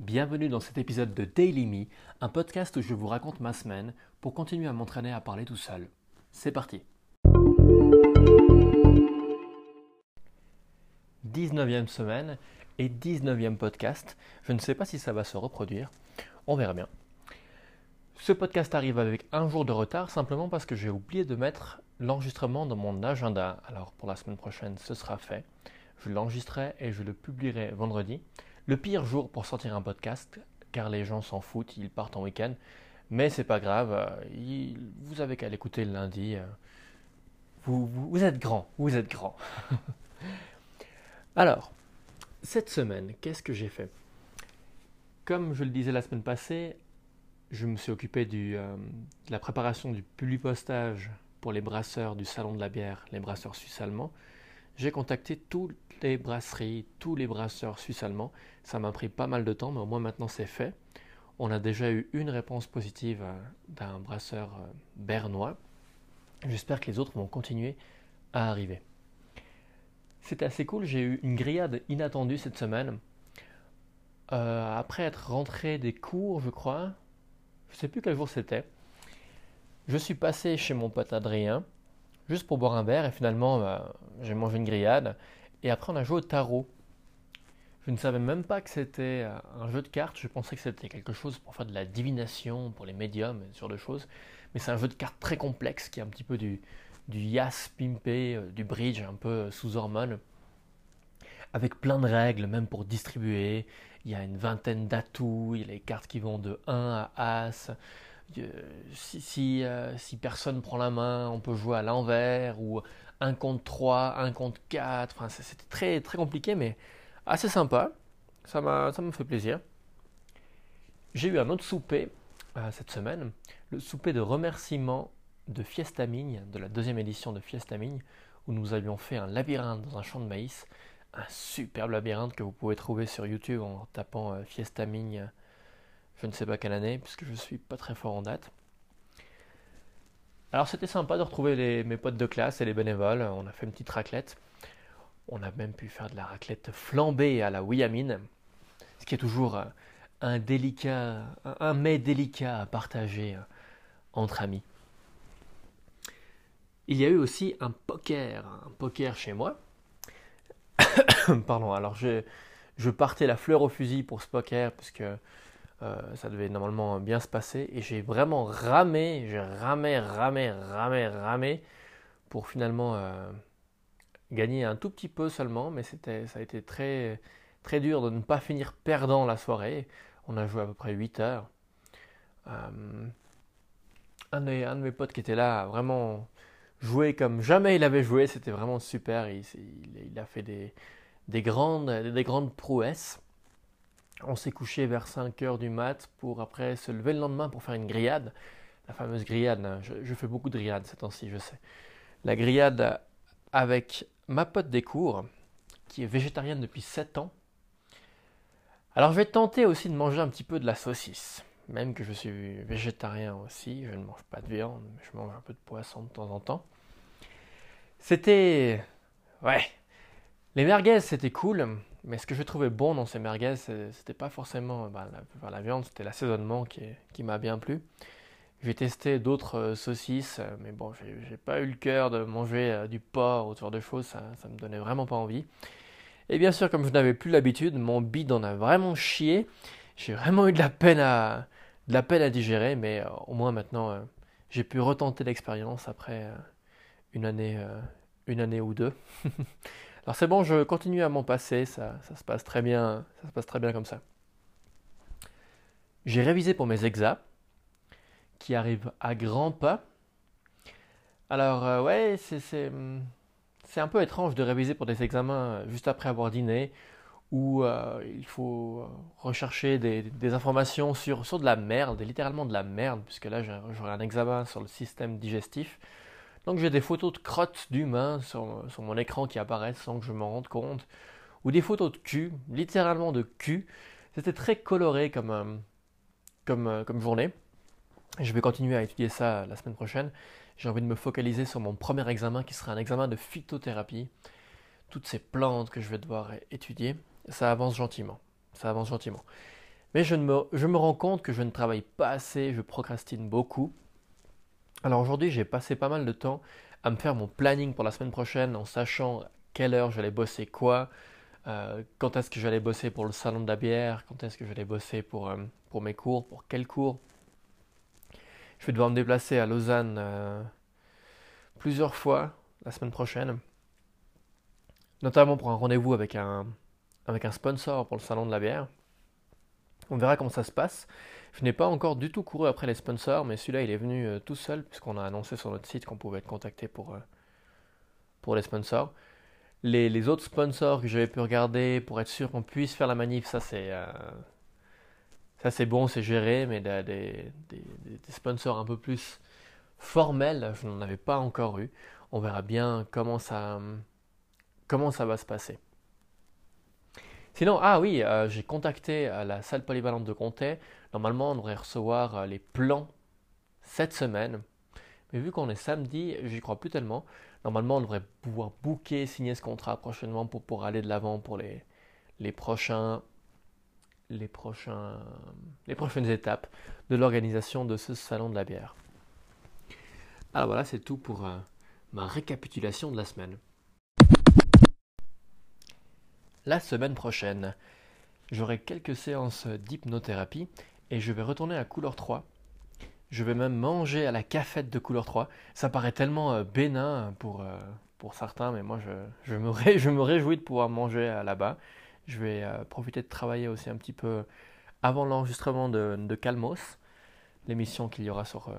Bienvenue dans cet épisode de Daily Me, un podcast où je vous raconte ma semaine pour continuer à m'entraîner à parler tout seul. C'est parti 19e semaine et 19e podcast. Je ne sais pas si ça va se reproduire. On verra bien. Ce podcast arrive avec un jour de retard simplement parce que j'ai oublié de mettre l'enregistrement dans mon agenda. Alors pour la semaine prochaine, ce sera fait. Je l'enregistrerai et je le publierai vendredi. Le pire jour pour sortir un podcast, car les gens s'en foutent, ils partent en week-end. Mais c'est pas grave, euh, vous avez qu'à l'écouter le lundi. Euh. Vous, vous, êtes grand, vous êtes grand. Alors, cette semaine, qu'est-ce que j'ai fait? Comme je le disais la semaine passée, je me suis occupé du, euh, de la préparation du publipostage pour les brasseurs du Salon de la bière, les brasseurs suisses allemands. J'ai contacté toutes les brasseries, tous les brasseurs suisses allemands. Ça m'a pris pas mal de temps, mais au moins maintenant c'est fait. On a déjà eu une réponse positive euh, d'un brasseur euh, bernois. J'espère que les autres vont continuer à arriver. C'était assez cool, j'ai eu une grillade inattendue cette semaine. Euh, après être rentré des cours, je crois, je sais plus quel jour c'était, je suis passé chez mon pote Adrien, juste pour boire un verre, et finalement, j'ai mangé une grillade, et après on a joué au tarot. Je ne savais même pas que c'était euh, un jeu de cartes, je pensais que c'était quelque chose pour faire de la divination, pour les médiums, ce genre de choses, mais c'est un jeu de cartes très complexe, qui est un petit peu du, du Yas pimpé, euh, du bridge un peu euh, sous hormones, avec plein de règles, même pour distribuer. Il y a une vingtaine d'atouts, il y a les cartes qui vont de 1 à As. Euh, si, si, personne prend la main, on peut jouer à l'envers, ou un contre 3, un contre 4. Enfin, c'était très, très compliqué, mais assez sympa. Ça m'a fait plaisir. J'ai eu un autre souper cette semaine, le souper de remerciement de Fiesta Migne, de la deuxième édition de Fiesta Migne, où nous avions fait un labyrinthe dans un champ de maïs, un superbe labyrinthe que vous pouvez trouver sur YouTube en tapant euh, Fiesta Migne, je ne sais pas quelle année, puisque je ne suis pas très fort en date. Alors c'était sympa de retrouver mes potes de classe et les bénévoles, on a fait une petite raclette. On a même pu faire de la raclette flambée à la Williamine, ce qui est toujours un délicat, un mets délicat à partager entre amis. Il y a eu aussi un poker, un poker chez moi. Pardon, alors je, partais la fleur au fusil pour ce poker parce que euh, ça devait normalement bien se passer et j'ai vraiment ramé, j'ai ramé, ramé, ramé, ramé pour finalement euh, gagner un tout petit peu seulement, mais c'était, ça a été très, très dur de ne pas finir perdant la soirée. On a joué à peu près 8 heures. Euh, un, de, mes potes qui était là, vraiment joué comme jamais il avait joué. C'était vraiment super. Il, a fait des, grandes, des grandes prouesses. On s'est couché vers 5 heures du mat pour après se lever le lendemain pour faire une grillade. La fameuse grillade. Hein. Je, fais beaucoup de grillades ces temps-ci, je sais. La grillade avec ma pote des cours, qui est végétarienne depuis 7 ans. Alors je vais tenter aussi de manger un petit peu de la saucisse même que je suis végétarien aussi, je ne mange pas de viande, mais je mange un peu de poisson de temps en temps. C'était... Ouais. Les merguez, c'était cool, mais ce que je trouvais bon dans ces merguez, c'était pas forcément bah, la, viande, c'était l'assaisonnement qui, m'a bien plu. J'ai testé d'autres euh, saucisses, mais bon, j'ai pas eu le cœur de manger euh, du porc ou ce genre de choses, ça, ça me donnait vraiment pas envie. Et bien sûr, comme je n'avais plus l'habitude, mon bide en a vraiment chié. J'ai vraiment eu de la peine à, digérer, mais euh, au moins maintenant, euh, j'ai pu retenter l'expérience après euh, une année ou deux. Alors c'est bon, je continue à m'en passer, ça, se passe très bien, ça se passe très bien comme ça. J'ai révisé pour mes exas, qui arrivent à grands pas. Alors ouais, c'est un peu étrange de réviser pour des examens juste après avoir dîné où euh, il faut euh, rechercher des, informations sur de la merde, littéralement de la merde, puisque là j'aurai un examen sur le système digestif. Donc j'ai des photos de crottes d'humains sur, mon écran qui apparaissent sans que je m'en rende compte, ou des photos de cul, littéralement de cul. C'était très coloré comme, euh, comme, journée. Je vais continuer à étudier ça la semaine prochaine. J'ai envie de me focaliser sur mon premier examen qui sera un examen de phytothérapie. Toutes ces plantes que je vais devoir étudier ça avance gentiment. Ça avance gentiment. Mais je me rends compte que je ne travaille pas assez, je procrastine beaucoup. Alors aujourd'hui, j'ai passé pas mal de temps à me faire mon planning pour la semaine prochaine en sachant quelle heure j'allais bosser quoi, euh, quand est-ce que j'allais bosser pour le salon de la bière, quand est-ce que j'allais bosser pour, euh, mes cours, pour quels cours. Je vais devoir me déplacer à Lausanne euh, plusieurs fois la semaine prochaine, notamment pour un rendez-vous avec un, avec un sponsor pour le salon de la bière. On verra comment ça se passe. Je n'ai pas encore du tout couru après les sponsors, mais celui-là il est venu tout seul puisqu'on a annoncé sur notre site qu'on pouvait être contacté pour, pour les sponsors. Les, autres sponsors que j'avais pu regarder pour être sûr qu'on puisse faire la manif, ça c'est euh, ça c'est bon, c'est géré, mais des, sponsors un peu plus formels, je n'en avais pas encore eu. On verra bien comment ça, comment ça va se passer. Sinon, ah oui, euh, j'ai contacté euh, la salle polyvalente de Comté. Normalement, on devrait recevoir les plans cette semaine. Mais vu qu'on est samedi, j'y crois plus tellement. Normalement, on devrait pouvoir booker, signer ce contrat prochainement pour, pour aller de l'avant pour les, les, prochains, les, prochains, les prochaines étapes de l'organisation de ce salon de la bière. Alors voilà, c'est tout pour euh, ma récapitulation de la semaine. La semaine prochaine, j'aurai quelques séances d'hypnothérapie et je vais retourner à couleur 3 je vais même manger à la cafette de couleur 3. Ça paraît tellement euh, bénin pour, euh, pour certains, mais moi je, je, me je, me réjouis de pouvoir manger là-bas. Je vais euh, profiter de travailler aussi un petit peu avant l'enregistrement de, de, Calmos, l'émission qu'il y aura sur,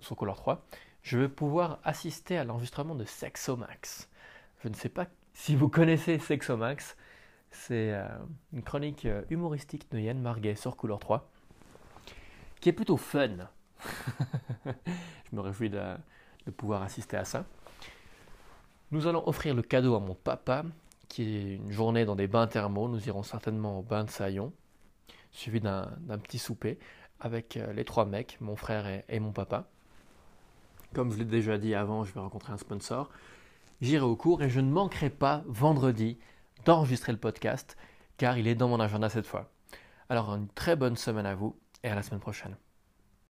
sur Couleur 3. Je vais pouvoir assister à l'enregistrement de Sexomax. Je ne sais pas si vous connaissez Sexomax. C'est une chronique humoristique de Yann Marguet sur Couleur 3 qui est plutôt fun. je me réjouis de, pouvoir assister à ça. Nous allons offrir le cadeau à mon papa, qui est une journée dans des bains thermaux. Nous irons certainement au bain de Saillon, suivi d'un petit souper avec euh, les trois mecs, mon frère et, mon papa. Comme je l'ai déjà dit avant, je vais rencontrer un sponsor. J'irai au cours et je ne manquerai pas vendredi d'enregistrer le podcast car il est dans mon agenda cette fois. Alors une très bonne semaine à vous et à la semaine prochaine.